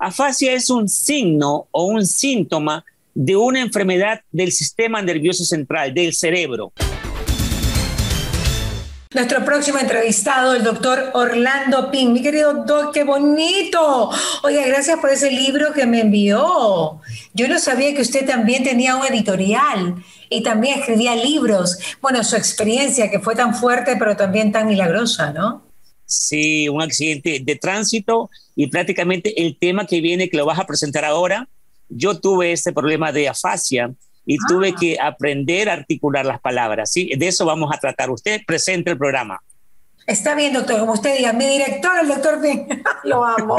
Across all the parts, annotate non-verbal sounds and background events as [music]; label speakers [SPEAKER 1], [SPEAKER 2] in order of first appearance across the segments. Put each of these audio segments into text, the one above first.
[SPEAKER 1] Afasia es un signo o un síntoma de una enfermedad del sistema nervioso central, del cerebro.
[SPEAKER 2] Nuestro próximo entrevistado, el doctor Orlando Pin. Mi querido doctor, qué bonito. Oiga, gracias por ese libro que me envió. Yo no sabía que usted también tenía un editorial y también escribía libros. Bueno, su experiencia que fue tan fuerte, pero también tan milagrosa, ¿no?
[SPEAKER 1] Sí, un accidente de tránsito y prácticamente el tema que viene, que lo vas a presentar ahora, yo tuve este problema de afasia y tuve ah. que aprender a articular las palabras. ¿sí? De eso vamos a tratar. Usted presente el programa.
[SPEAKER 2] Está bien, doctor, como usted diga, mi director, el doctor [laughs] lo amo.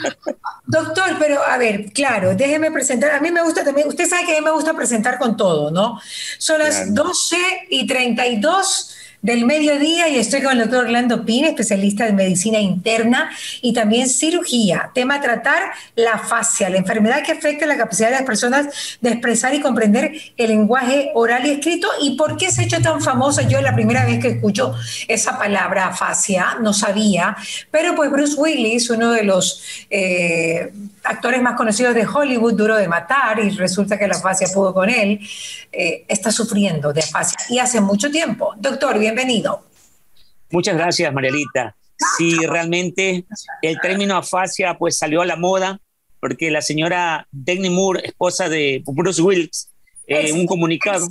[SPEAKER 2] [laughs] doctor, pero a ver, claro, déjeme presentar. A mí me gusta también, usted sabe que a mí me gusta presentar con todo, ¿no? Son las 12 y 32 del mediodía y estoy con el doctor Orlando Pin, especialista en medicina interna y también cirugía. Tema tratar la fascia, la enfermedad que afecta la capacidad de las personas de expresar y comprender el lenguaje oral y escrito y por qué se ha hecho tan famosa. Yo la primera vez que escucho esa palabra fascia, no sabía, pero pues Bruce Willis, uno de los eh, actores más conocidos de Hollywood, duro de matar, y resulta que la fascia pudo con él, eh, está sufriendo de afasia y hace mucho tiempo. Doctor, bienvenido.
[SPEAKER 1] Muchas gracias, Marielita. Sí, realmente el término afasia pues salió a la moda porque la señora Dagny Moore, esposa de Bruce Willis, eh, un comunicado,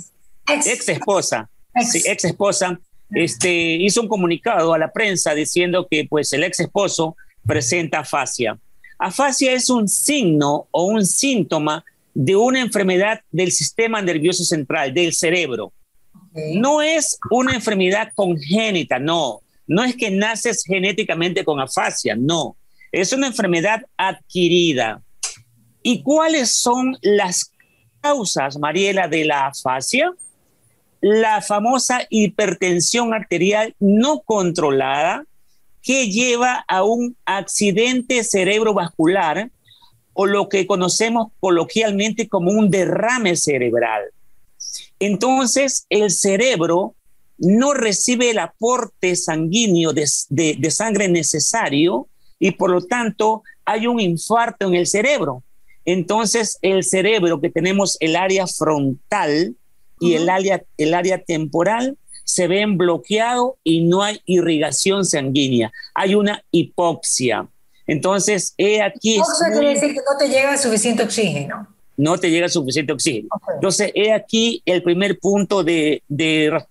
[SPEAKER 1] ex, esposa, ex. esposa, este, hizo un comunicado a la prensa diciendo que pues el ex esposo presenta afasia. Afasia es un signo o un síntoma de una enfermedad del sistema nervioso central, del cerebro. No es una enfermedad congénita, no. No es que naces genéticamente con afasia, no. Es una enfermedad adquirida. ¿Y cuáles son las causas, Mariela, de la afasia? La famosa hipertensión arterial no controlada que lleva a un accidente cerebrovascular o lo que conocemos coloquialmente como un derrame cerebral. Entonces, el cerebro no recibe el aporte sanguíneo de, sangre necesario y por lo tanto hay un infarto en el cerebro. Entonces, el cerebro que tenemos el área frontal y el, área, el área temporal se ven bloqueado y no hay irrigación sanguínea. Hay una hipoxia. Entonces, he aquí...
[SPEAKER 2] Hipoxia quiere decir que no te llega suficiente oxígeno.
[SPEAKER 1] No te llega suficiente oxígeno. Entonces, he aquí el primer punto de,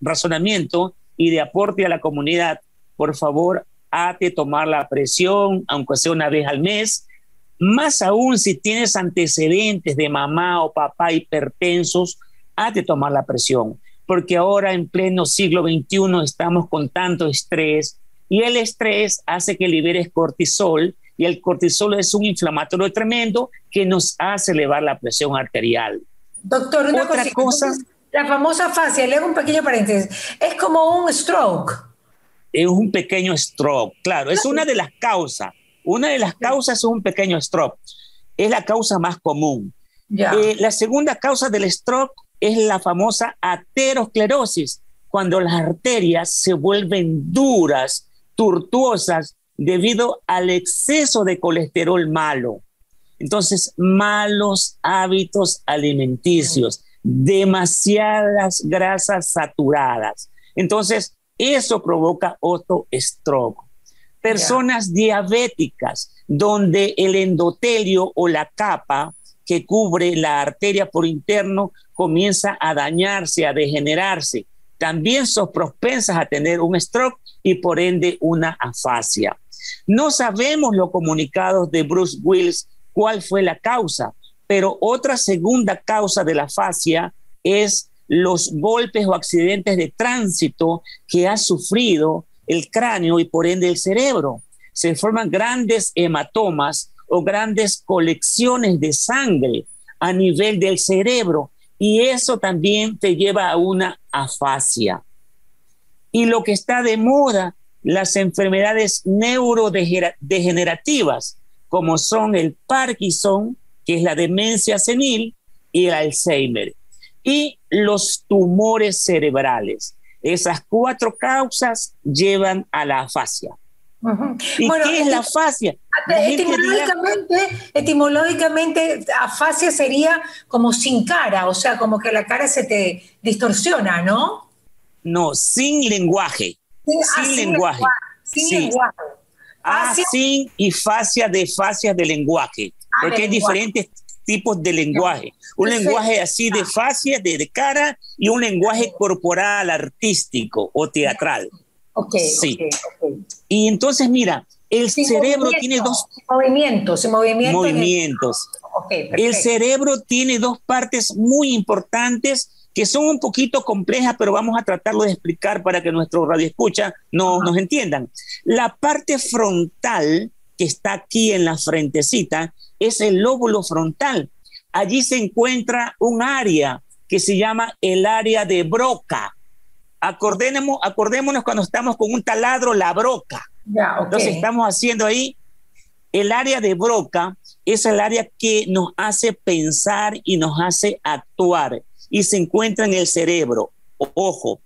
[SPEAKER 1] razonamiento y de aporte a la comunidad. Por favor, hate tomar la presión, aunque sea una vez al mes. Más aún si tienes antecedentes de mamá o papá hipertensos, hate tomar la presión porque ahora en pleno siglo XXI estamos con tanto estrés y el estrés hace que liberes cortisol y el cortisol es un inflamatorio tremendo que nos hace elevar la presión arterial.
[SPEAKER 2] Doctor, una Otra cosa, la famosa fascia, le hago un pequeño paréntesis, es como un stroke.
[SPEAKER 1] Es un pequeño stroke, claro, es una de las causas. Una de las causas es un pequeño stroke. Es la causa más común. Eh, la segunda causa del stroke es la famosa aterosclerosis, cuando las arterias se vuelven duras, tortuosas, debido al exceso de colesterol malo. Entonces, malos hábitos alimenticios, demasiadas grasas saturadas. Entonces, eso provoca otro stroke. Personas diabéticas, donde el endotelio o la capa que cubre la arteria por interno comienza a dañarse, a degenerarse. También son propensas a tener un stroke y por ende una afasia. No sabemos los comunicados de Bruce Willis cuál fue la causa, pero otra segunda causa de la afasia es los golpes o accidentes de tránsito que ha sufrido el cráneo y por ende el cerebro. Se forman grandes hematomas o grandes colecciones de sangre a nivel del cerebro y eso también te lleva a una afasia. Y lo que está de moda, las enfermedades neurodegenerativas, como son el Parkinson, que es la demencia senil, y el Alzheimer. Y los tumores cerebrales. Esas cuatro causas llevan a la afasia. ¿Y qué es la fascia?
[SPEAKER 2] Etimológicamente, etimológicamente, afasia sería como sin cara, o sea, como que la cara se te distorsiona, ¿no?
[SPEAKER 1] No, sin lenguaje. Ah, sin, lenguaje. Sin lenguaje. Ah, sin y fascia de fascias de lenguaje. Ah, porque hay diferentes tipos de lenguaje. Un lenguaje así de fascia, de, cara, y un lenguaje corporal, artístico o teatral.
[SPEAKER 2] Ok, sí.
[SPEAKER 1] Y entonces, mira, el cerebro tiene dos...
[SPEAKER 2] Movimientos, movimientos.
[SPEAKER 1] Movimientos. el cerebro tiene dos partes muy importantes que son un poquito complejas, pero vamos a tratarlo de explicar para que nuestro radio escucha no, nos entiendan. La parte frontal, que está aquí en la frentecita, es el lóbulo frontal. Allí se encuentra un área que se llama el área de Broca. Acordémonos, acordémonos cuando estamos con un taladro, la broca. Entonces estamos haciendo ahí, el área de Broca es el área que nos hace pensar y nos hace actuar y se encuentra en el cerebro. Ojo,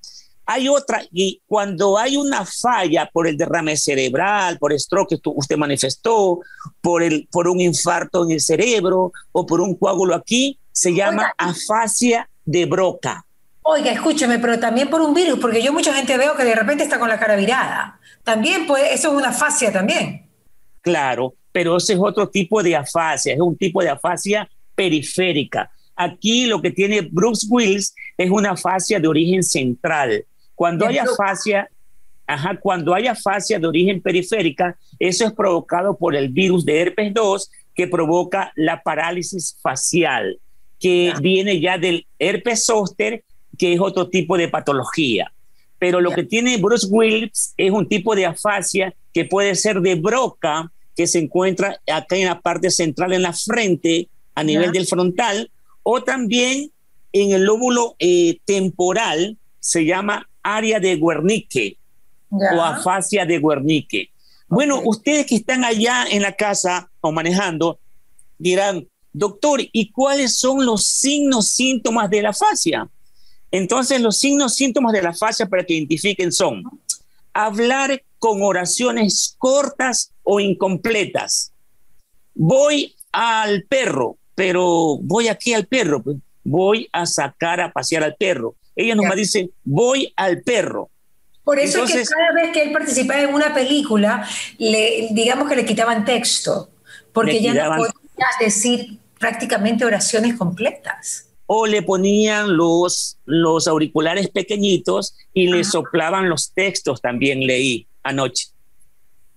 [SPEAKER 1] hay otra, y cuando hay una falla por el derrame cerebral, por stroke que usted manifestó, por, el, por un infarto en el cerebro o por un coágulo aquí, se llama afasia de Broca.
[SPEAKER 2] Oiga, escúcheme, pero también por un virus, porque yo mucha gente veo que de repente está con la cara virada. También, pues, eso es una afasia también.
[SPEAKER 1] Claro, pero ese es otro tipo de afasia, es un tipo de afasia periférica. Aquí lo que tiene Bruce Wills es una afasia de origen central. Cuando hay afasia, ajá, cuando hay afasia de origen periférica, eso es provocado por el virus de herpes 2 que provoca la parálisis facial, que viene ya del herpes zóster que es otro tipo de patología. Pero lo que tiene Bruce Willis es un tipo de afasia que puede ser de broca, que se encuentra acá en la parte central, en la frente, a nivel del frontal, o también en el lóbulo eh, temporal, se llama área de Wernicke o afasia de Wernicke. Bueno, ustedes que están allá en la casa o manejando dirán, doctor, ¿y cuáles son los signos, síntomas de la afasia? Entonces, los signos, síntomas de la fascia para que identifiquen son hablar con oraciones cortas o incompletas. Voy al perro, pero voy aquí al perro, pues. voy a sacar a pasear al perro. Ella nos dice, voy al perro.
[SPEAKER 2] Por eso es que cada vez que él participaba en una película, le, digamos que le quitaban texto, porque ya no podía decir prácticamente oraciones completas
[SPEAKER 1] o le ponían los, los auriculares pequeñitos y le soplaban los textos, también leí anoche.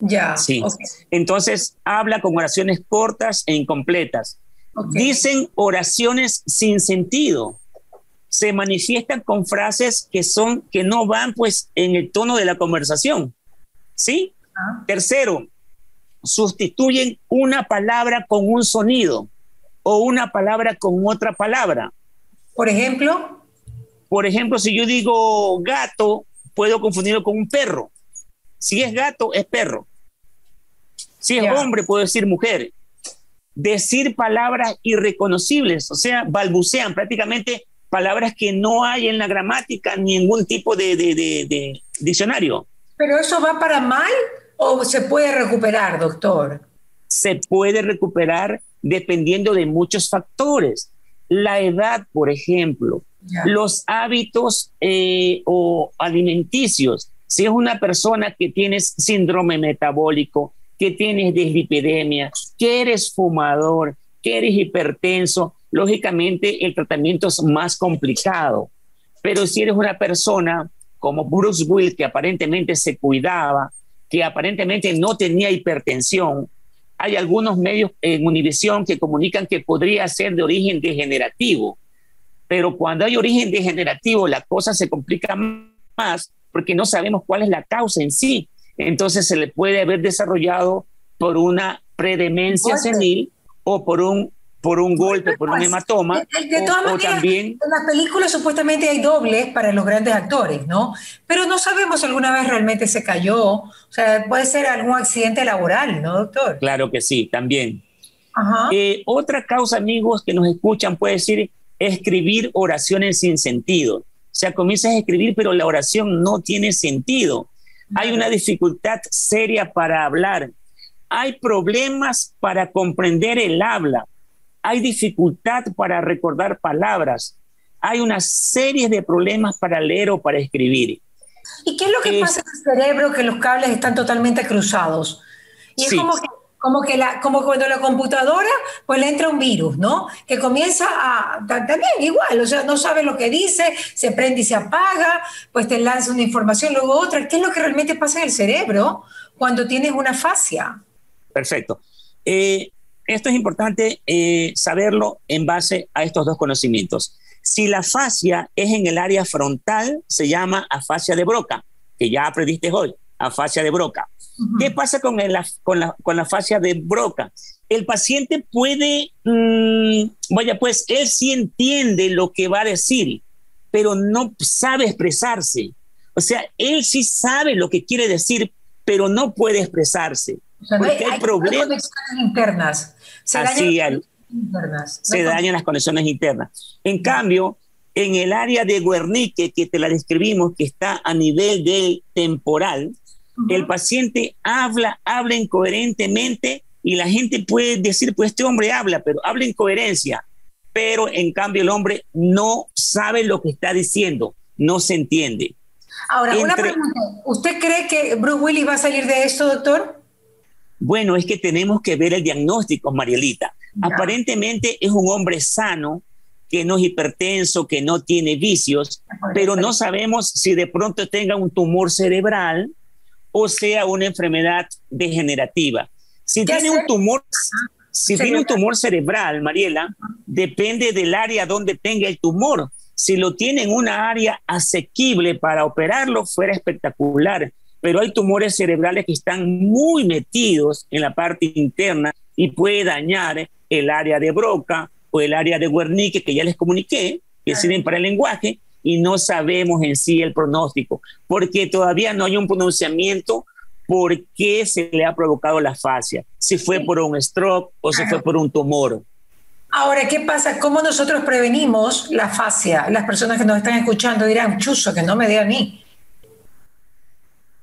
[SPEAKER 2] Ya.
[SPEAKER 1] Sí. Entonces habla con oraciones cortas e incompletas. Dicen oraciones sin sentido. Se manifiestan con frases que son que no van pues en el tono de la conversación. ¿Sí? Tercero, sustituyen una palabra con un sonido o una palabra con otra palabra.
[SPEAKER 2] Por ejemplo.
[SPEAKER 1] Por ejemplo, si yo digo gato, puedo confundirlo con un perro. Si es gato, es perro. Si es hombre, puedo decir mujer. Decir palabras irreconocibles, o sea, balbucean prácticamente palabras que no hay en la gramática ni en ningún tipo de, de diccionario.
[SPEAKER 2] ¿Pero eso va para mal o se puede recuperar, doctor?
[SPEAKER 1] Se puede recuperar dependiendo de muchos factores la edad, por ejemplo, los hábitos eh, o alimenticios. Si es una persona que tienes síndrome metabólico, que tienes dislipidemia, que eres fumador, que eres hipertenso, lógicamente el tratamiento es más complicado. Pero si eres una persona como Bruce Willis, que aparentemente se cuidaba, que aparentemente no tenía hipertensión, hay algunos medios en Univisión que comunican que podría ser de origen degenerativo, pero cuando hay origen degenerativo la cosa se complica más porque no sabemos cuál es la causa en sí. Entonces se le puede haber desarrollado por una predemencia senil o por un por un golpe, por un hematoma.
[SPEAKER 2] De, todas maneras, también... en las películas supuestamente hay dobles para los grandes actores, ¿no? Pero no sabemos si alguna vez realmente se cayó. O sea, puede ser algún accidente laboral, ¿no, doctor?
[SPEAKER 1] Claro que sí, también. Eh, otra causa, amigos, que nos escuchan puede decir escribir oraciones sin sentido. O sea, comienzas a escribir, pero la oración no tiene sentido. hay una dificultad seria para hablar, hay problemas para comprender el habla, hay dificultad para recordar palabras, hay una serie de problemas para leer o para escribir.
[SPEAKER 2] ¿Y qué es lo que pasa en el cerebro que los cables están totalmente cruzados? Y es como que como que la, como cuando la computadora pues le entra un virus, ¿no? Que comienza a también igual, o sea, no sabe lo que dice, se prende y se apaga, pues te lanza una información, luego otra. ¿Qué es lo que realmente pasa en el cerebro cuando tienes una fascia?
[SPEAKER 1] Perfecto. Eh, esto es importante eh, saberlo en base a estos dos conocimientos. Si la fascia es en el área frontal, se llama afasia de Broca, que ya aprendiste hoy, afasia de Broca. ¿Qué pasa con, con, la, con, fascia de Broca? El paciente puede, mm, vaya pues, él sí entiende lo que va a decir, pero no sabe expresarse. O sea, él sí sabe lo que quiere decir, pero no puede expresarse. porque hay, problemas
[SPEAKER 2] internas.
[SPEAKER 1] Se dañan, internas, se dañan las conexiones internas. En cambio, en el área de Guernique, que te la describimos, que está a nivel del temporal, el paciente habla, habla incoherentemente y la gente puede decir, pues este hombre habla, pero habla incoherencia. Pero en cambio el hombre no sabe lo que está diciendo, no se entiende.
[SPEAKER 2] Ahora, una pregunta. ¿Usted cree que Bruce Willis va a salir de esto, doctor?
[SPEAKER 1] Bueno, es que tenemos que ver el diagnóstico, Marielita. Aparentemente es un hombre sano, que no es hipertenso, que no tiene vicios, pero no sabemos si de pronto tenga un tumor cerebral o sea una enfermedad degenerativa. Si tiene un tumor, si tiene un tumor cerebral, Mariela, depende del área donde tenga el tumor. Si lo tiene en una área asequible para operarlo, fuera espectacular. Pero hay tumores cerebrales que están muy metidos en la parte interna y puede dañar el área de Broca o el área de Wernicke que ya les comuniqué, que sirven para el lenguaje, y no sabemos en sí el pronóstico, porque todavía no hay un pronunciamiento por qué se le ha provocado la fascia, si fue por un stroke o si fue por un tumor.
[SPEAKER 2] Ahora, ¿qué pasa? ¿Cómo nosotros prevenimos la fascia? Las personas que nos están escuchando dirán, chuzo, que no me dé a mí.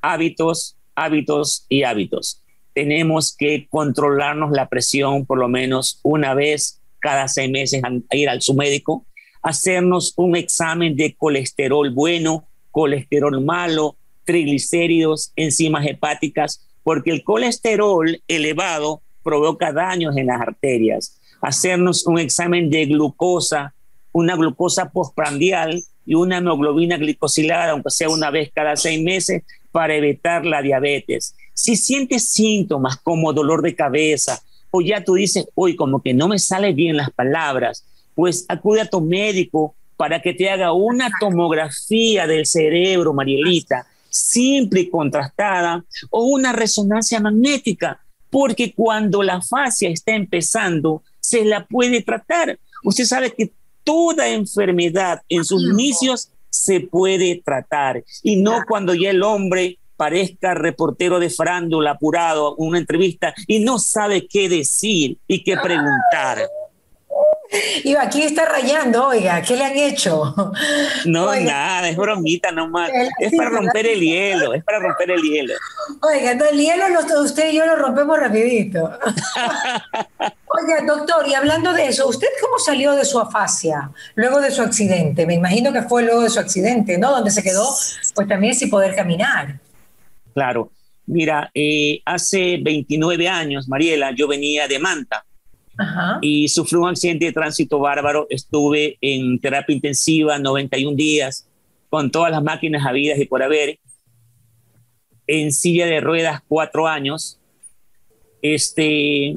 [SPEAKER 1] Hábitos, hábitos y hábitos. Tenemos que controlarnos la presión por lo menos una vez cada seis meses ir al su médico hacernos un examen de colesterol bueno, colesterol malo, triglicéridos, enzimas hepáticas, porque el colesterol elevado provoca daños en las arterias. Hacernos un examen de glucosa, una glucosa postprandial y una hemoglobina glicosilada, aunque sea una vez cada seis meses, para evitar la diabetes. Si sientes síntomas como dolor de cabeza o ya tú dices, hoy como que no me salen bien las palabras, pues acude a tu médico para que te haga una tomografía del cerebro, Marielita, simple y contrastada, o una resonancia magnética, porque cuando la fascia está empezando, se la puede tratar. Usted sabe que toda enfermedad en sus inicios se puede tratar, y no cuando ya el hombre parezca reportero de farándula apurado, una entrevista, y no sabe qué decir y qué preguntar.
[SPEAKER 2] Y aquí está rayando, oiga, ¿qué le han hecho?
[SPEAKER 1] No, nada, es bromita nomás. Es para romper el hielo, es para romper el hielo.
[SPEAKER 2] Oiga, no, el hielo usted y yo lo rompemos rapidito. [laughs] Oiga, doctor, y hablando de eso, ¿usted cómo salió de su afasia luego de su accidente? Me imagino que fue luego de su accidente, ¿no? Donde se quedó, pues también sin poder caminar.
[SPEAKER 1] Claro. Mira, eh, hace 29 años, Mariela, yo venía de Manta y sufrí un accidente de tránsito bárbaro. Estuve en terapia intensiva 91 días con todas las máquinas habidas y por haber. En silla de ruedas cuatro años. Este,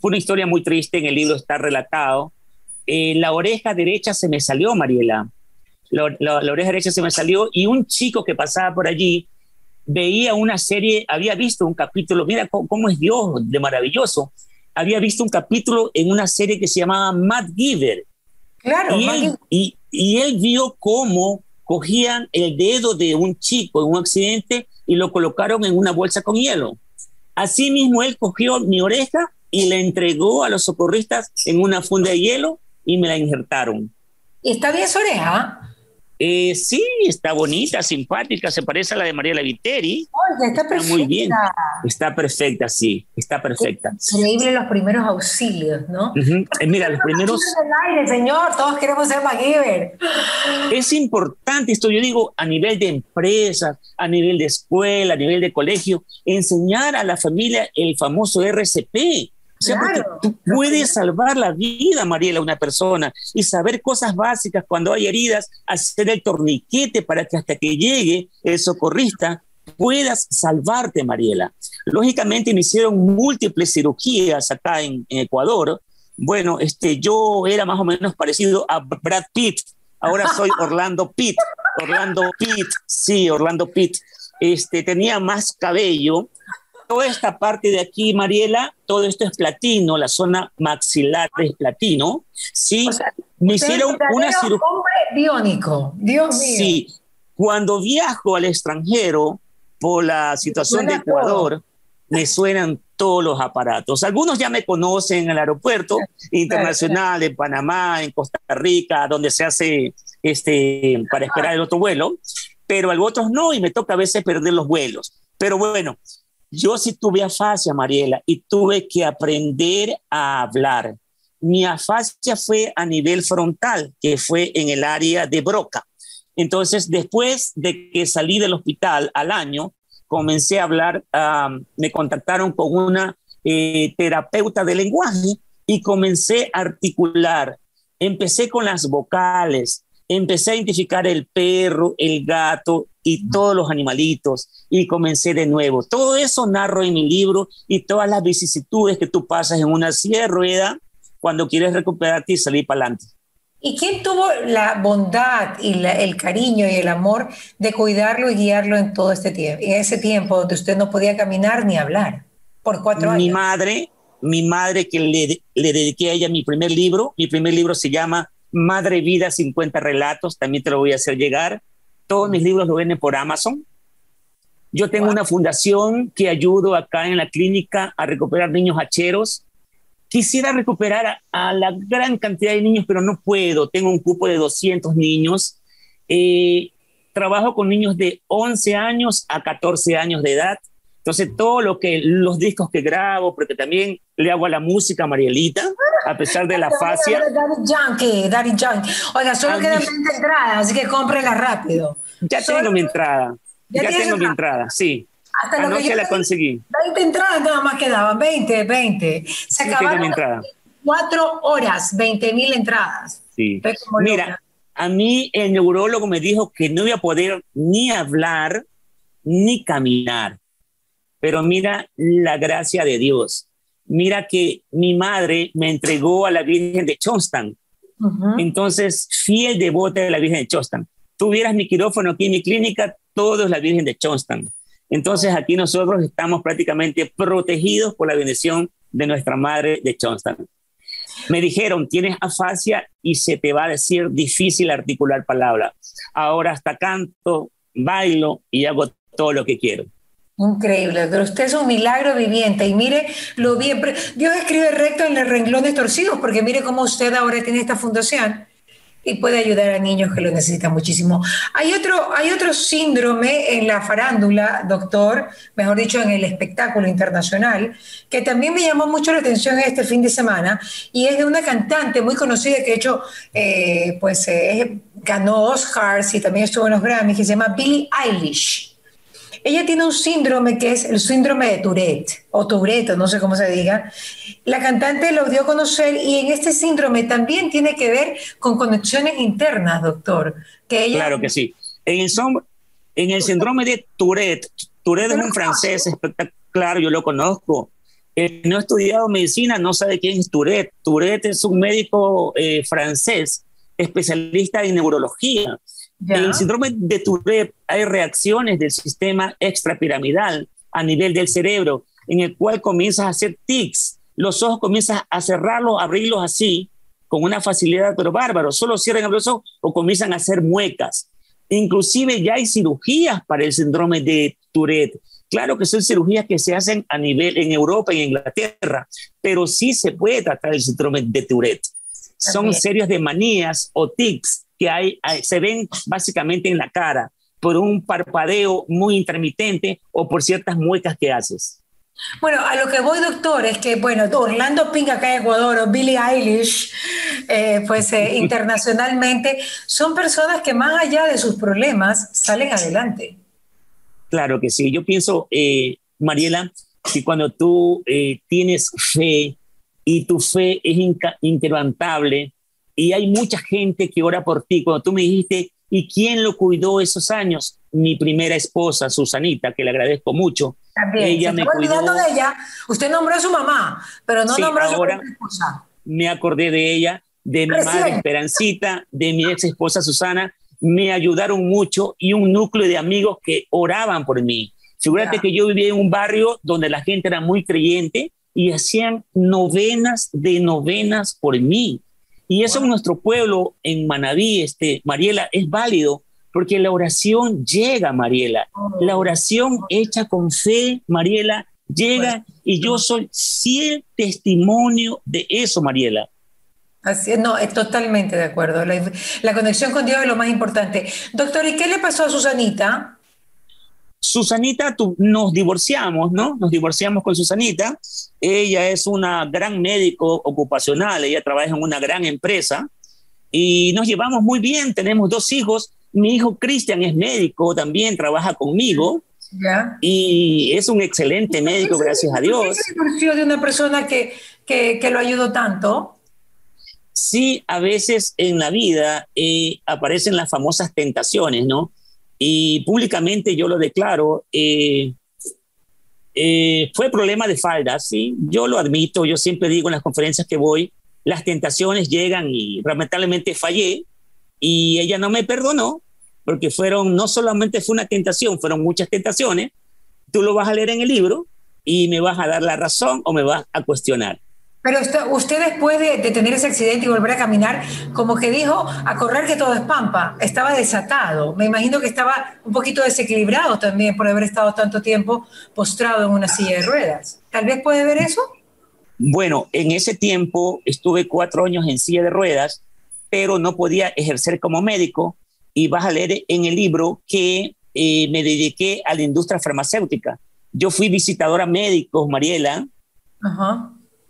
[SPEAKER 1] fue una historia muy triste, en el libro está relatado. Eh, la oreja derecha se me salió, Mariela. La, la, oreja derecha se me salió y un chico que pasaba por allí veía una serie, había visto un capítulo, mira cómo, cómo es Dios de maravilloso había visto un capítulo en una serie que se llamaba Matt Giver.
[SPEAKER 2] Claro.
[SPEAKER 1] Y, él, y, él vio cómo cogían el dedo de un chico en un accidente y lo colocaron en una bolsa con hielo. Asimismo, él cogió mi oreja y la entregó a los socorristas en una funda de hielo y me la injertaron.
[SPEAKER 2] ¿Y está bien su oreja?
[SPEAKER 1] Eh, sí, está bonita, simpática, se parece a la de María Viteri.
[SPEAKER 2] Oye, está perfecta. muy bien.
[SPEAKER 1] Está perfecta, sí, está perfecta.
[SPEAKER 2] Increíble los primeros auxilios, ¿no?
[SPEAKER 1] Eh, mira, los primeros...
[SPEAKER 2] Aire, señor, todos queremos ser MacGyver.
[SPEAKER 1] Es importante esto, yo digo, a nivel de empresa, a nivel de escuela, a nivel de colegio, enseñar a la familia el famoso RCP o sea, porque tú puedes salvar la vida, Mariela, a una persona y saber cosas básicas cuando hay heridas, hacer el torniquete para que hasta que llegue el socorrista puedas salvarte, Mariela. Lógicamente me hicieron múltiples cirugías acá en, Ecuador. Bueno, este, yo era más o menos parecido a Brad Pitt. Ahora soy [laughs] Orlando Pitt. Orlando Pitt, sí, Orlando Pitt. Este, tenía más cabello, toda esta parte de aquí, Mariela, todo esto es platino, la zona maxilar es platino. Sí, me hicieron una cirugía.
[SPEAKER 2] hombre biónico, Dios mío.
[SPEAKER 1] Sí, cuando viajo al extranjero por la situación de Ecuador, me suenan todos los aparatos. Algunos ya me conocen en el aeropuerto internacional, en Panamá, en Costa Rica, donde se hace este, para esperar el otro vuelo, pero a otros no y me toca a veces perder los vuelos. Pero bueno, yo sí tuve afasia, Mariela, y tuve que aprender a hablar. Mi afasia fue a nivel frontal, que fue en el área de Broca. Entonces, después de que salí del hospital al año, comencé a hablar, me contactaron con una eh, terapeuta de lenguaje y comencé a articular. Empecé con las vocales, empecé a identificar el perro, el gato y todos los animalitos y comencé de nuevo. Todo eso narro en mi libro y todas las vicisitudes que tú pasas en una silla de rueda cuando quieres recuperarte y salir para adelante.
[SPEAKER 2] ¿Y quién tuvo la bondad y el cariño y el amor de cuidarlo y guiarlo en todo este tiempo, en ese tiempo donde usted no podía caminar ni hablar por cuatro años?
[SPEAKER 1] Mi madre, mi madre que le, le dediqué a ella mi primer libro, mi primer libro se llama Madre Vida 50 Relatos, también te lo voy a hacer llegar. Todos mis libros lo venden por Amazon. Yo tengo una fundación que ayudo acá en la clínica a recuperar niños hacheros. Quisiera recuperar a, la gran cantidad de niños, pero no puedo. Tengo un cupo de 200 niños. Eh, trabajo con niños de 11 años a 14 años de edad. Entonces, todo lo que, los discos que grabo, porque también le hago a la música a Marielita, a pesar de la fascia.
[SPEAKER 2] Daddy Yankee, Daddy Yankee. Oiga, solo quedan 20 entradas, así que cómprela rápido.
[SPEAKER 1] Ya tengo mi entrada. Ya, tengo mi entrada, sí. Hasta Anoche que la conseguí.
[SPEAKER 2] 20 entradas nada más quedaban, 20, 20. Se acabaron entrada. cuatro horas, 20 mil entradas.
[SPEAKER 1] Sí. Mira, a mí el neurólogo me dijo que no iba a poder ni hablar ni caminar. Pero mira la gracia de Dios. Mira que mi madre me entregó a la Virgen de Chonstan. Entonces, fiel devota de la Virgen de Chonstan. Tuvieras mi quirófano aquí en mi clínica, todo es la Virgen de Chonstan. Entonces aquí nosotros estamos prácticamente protegidos por la bendición de nuestra Madre de Chonstan. Me dijeron, tienes afasia y se te va a decir difícil articular palabras. Ahora hasta canto, bailo y hago todo lo que quiero.
[SPEAKER 2] Increíble, pero usted es un milagro viviente y mire lo bien. Dios escribe recto en los renglones torcidos, porque mire cómo usted ahora tiene esta fundación y puede ayudar a niños que lo necesitan muchísimo. Hay otro, hay otro síndrome en la farándula, doctor, mejor dicho, en el espectáculo internacional, que también me llamó mucho la atención este fin de semana, y es de una cantante muy conocida que de hecho eh, pues, eh, ganó Oscars y también estuvo en los Grammys, que se llama Billie Eilish. Ella tiene un síndrome que es el síndrome de Tourette, o Tourette, no sé cómo se diga. La cantante lo dio a conocer y en este síndrome también tiene que ver con conexiones internas, doctor.
[SPEAKER 1] Que claro que sí. En el, en el síndrome de Tourette, Tourette es un francés espectacular, yo lo conozco. no ha estudiado medicina, no sabe quién es Tourette. Tourette es un médico eh, francés especialista en neurología. En el síndrome de Tourette hay reacciones del sistema extrapiramidal a nivel del cerebro, en el cual comienzas a hacer tics. Los ojos comienzas a cerrarlos, abrirlos así, con una facilidad pero bárbaro. Solo cierran los ojos o comienzan a hacer muecas. Inclusive ya hay cirugías para el síndrome de Tourette. Claro que son cirugías que se hacen a nivel en Europa y en Inglaterra, pero sí se puede tratar el síndrome de Tourette. Son series de manías o tics que hay, se ven básicamente en la cara por un parpadeo muy intermitente o por ciertas muecas que haces.
[SPEAKER 2] Bueno, a lo que voy, doctor, es que, bueno, Orlando Pink acá en Ecuador o Billie Eilish, eh, pues eh, [laughs] internacionalmente, son personas que más allá de sus problemas salen adelante.
[SPEAKER 1] Claro que sí. Yo pienso, eh, Mariela, que cuando tú tienes fe y tu fe es inquebrantable y hay mucha gente que ora por ti, cuando tú me dijiste, ¿y quién lo cuidó esos años? Mi primera esposa, Susanita, que le agradezco mucho
[SPEAKER 2] también, ella me cuidó. de ella. Usted nombró a su mamá, pero no nombró a su esposa.
[SPEAKER 1] Me acordé de ella, de mi madre Esperancita, de mi ex esposa Susana. Me ayudaron mucho y un núcleo de amigos que oraban por mí. Fíjate que yo vivía en un barrio donde la gente era muy creyente y hacían novenas de novenas por mí. Y eso en nuestro pueblo, en Manaví, este, Mariela, es válido porque la oración llega, Mariela. La oración hecha con fe, Mariela, llega y yo soy fiel testimonio de eso, Mariela.
[SPEAKER 2] Así es, no, es totalmente de acuerdo. La, conexión con Dios es lo más importante. Doctor, ¿y qué le pasó a Susanita?
[SPEAKER 1] Susanita, nos divorciamos, ¿no? Nos divorciamos con Susanita. Ella es una gran médico ocupacional, ella trabaja en una gran empresa y nos llevamos muy bien, tenemos dos hijos mi hijo Cristian es médico, también trabaja conmigo. Y es un excelente médico, gracias a Dios.
[SPEAKER 2] ¿Es de una persona que, que, lo ayudó tanto?
[SPEAKER 1] Sí, a veces en la vida eh, aparecen las famosas tentaciones, ¿no? Y públicamente yo lo declaro, eh, eh, fue problema de falda, sí, yo lo admito, yo siempre digo en las conferencias que voy, las tentaciones llegan y lamentablemente fallé, y ella no me perdonó porque fueron, no solamente fue una tentación, fueron muchas tentaciones. Tú lo vas a leer en el libro y me vas a dar la razón o me vas a cuestionar.
[SPEAKER 2] Pero usted, después de, tener ese accidente y volver a caminar, como que dijo, a correr que todo es pampa, estaba desatado. Me imagino que estaba un poquito desequilibrado también por haber estado tanto tiempo postrado en una silla de ruedas. ¿Tal vez puede ver eso?
[SPEAKER 1] Bueno, en ese tiempo estuve cuatro años en silla de ruedas pero no podía ejercer como médico y vas a leer en el libro que eh, me dediqué a la industria farmacéutica. Yo fui visitadora médico, Mariela.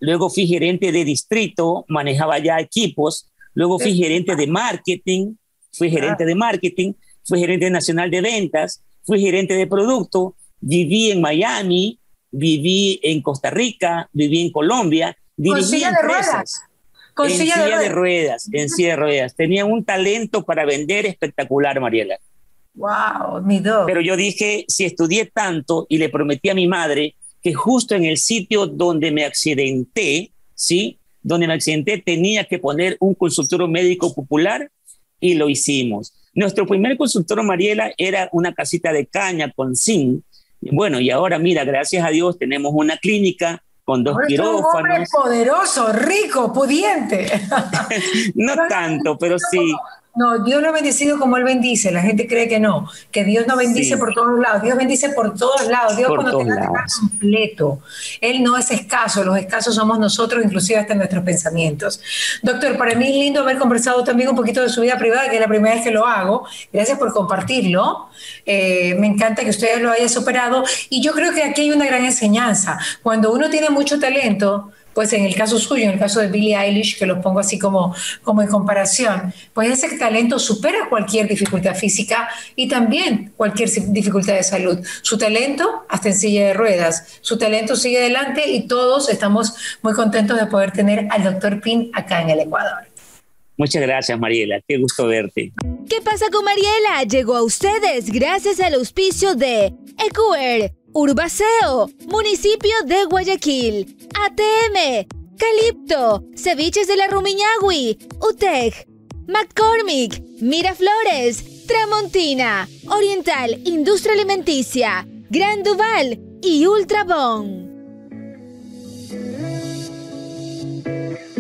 [SPEAKER 1] Luego fui gerente de distrito, manejaba ya equipos. Luego fui gerente de marketing, fui gerente de marketing, fui gerente nacional de ventas, fui gerente de producto, viví en Miami, viví en Costa Rica, viví en Colombia, dirigí empresas en silla, de, ruedas. en [laughs] silla de ruedas. Tenía un talento para vender espectacular, Mariela.
[SPEAKER 2] Wow, mi Dios.
[SPEAKER 1] Pero yo dije, si estudié tanto y le prometí a mi madre que justo en el sitio donde me accidenté, ¿sí? Donde me accidenté tenía que poner un consultorio médico popular y lo hicimos. Nuestro primer consultorio, Mariela, era una casita de caña con zinc. Bueno, y ahora mira, gracias a Dios tenemos una clínica con dos quirófanos. Un hombre
[SPEAKER 2] poderoso, rico, pudiente. [laughs]
[SPEAKER 1] no tanto, pero sí. [laughs]
[SPEAKER 2] No, Dios lo ha bendecido como Él bendice. La gente cree que no, que Dios no bendice por todos lados. Dios bendice por todos lados. Dios cuando te da completo. Él no es escaso, los escasos somos nosotros, inclusive hasta nuestros pensamientos. Doctor, para mí es lindo haber conversado también un poquito de su vida privada, que es la primera vez que lo hago. Gracias por compartirlo. Eh, me encanta que usted lo haya superado. Y yo creo que aquí hay una gran enseñanza. Cuando uno tiene mucho talento, pues en el caso suyo, en el caso de Billie Eilish, que lo pongo así como, como en comparación, pues ese talento supera cualquier dificultad física y también cualquier dificultad de salud. Su talento hasta en silla de ruedas, su talento sigue adelante y todos estamos muy contentos de poder tener al doctor Pin acá en el Ecuador.
[SPEAKER 1] Muchas gracias, Mariela. Qué gusto verte.
[SPEAKER 3] ¿Qué pasa con Mariela? Llegó a ustedes gracias al auspicio de Ecuer Urbaceo, municipio de Guayaquil, ATM, Calipto, Ceviches de la Rumiñahui, UTEC, McCormick, Miraflores, Tramontina, Oriental Industria Alimenticia, Gran Duval y Ultrabón.